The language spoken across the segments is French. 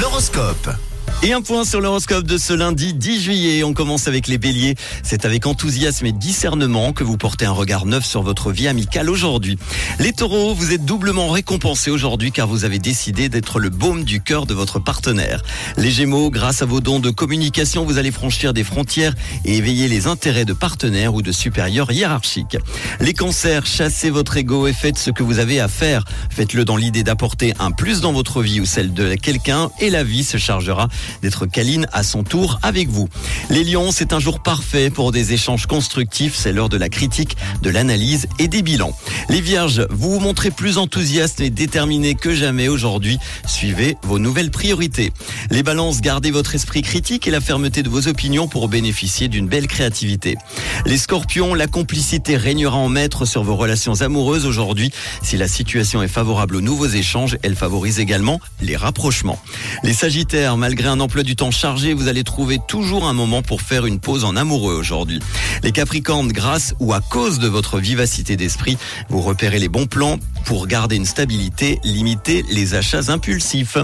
L'horoscope. Et un point sur l'horoscope de ce lundi 10 juillet. On commence avec les béliers. C'est avec enthousiasme et discernement que vous portez un regard neuf sur votre vie amicale aujourd'hui. Les taureaux, vous êtes doublement récompensés aujourd'hui car vous avez décidé d'être le baume du cœur de votre partenaire. Les gémeaux, grâce à vos dons de communication, vous allez franchir des frontières et éveiller les intérêts de partenaires ou de supérieurs hiérarchiques. Les cancers, chassez votre ego et faites ce que vous avez à faire. Faites-le dans l'idée d'apporter un plus dans votre vie ou celle de quelqu'un et la vie se chargera d'être câline à son tour avec vous. Les lions, c'est un jour parfait pour des échanges constructifs. C'est l'heure de la critique, de l'analyse et des bilans. Les vierges, vous vous montrez plus enthousiaste et déterminé que jamais aujourd'hui. Suivez vos nouvelles priorités. Les balances, gardez votre esprit critique et la fermeté de vos opinions pour bénéficier d'une belle créativité. Les scorpions, la complicité régnera en maître sur vos relations amoureuses aujourd'hui. Si la situation est favorable aux nouveaux échanges, elle favorise également les rapprochements. Les sagittaires, malgré un emploi du temps chargé, vous allez trouver toujours un moment pour faire une pause en amoureux aujourd'hui. Les capricornes, grâce ou à cause de votre vivacité d'esprit, vous repérez les bons plans pour garder une stabilité, limiter les achats impulsifs.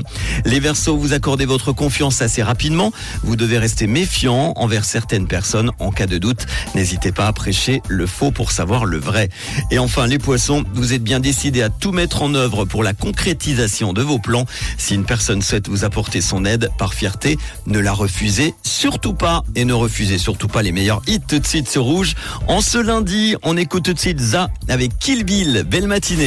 Les versos, vous accordez votre confiance assez rapidement. Vous devez rester méfiant envers certaines personnes en cas de doute. N'hésitez pas à prêcher le faux pour savoir le vrai. Et enfin, les poissons, vous êtes bien décidés à tout mettre en œuvre pour la concrétisation de vos plans. Si une personne souhaite vous apporter son aide par fierté, ne la refusez surtout pas et ne refusez surtout pas les meilleurs hits tout de suite Rouge. En ce lundi, on écoute tout de suite Za avec Kill Bill. Belle matinée.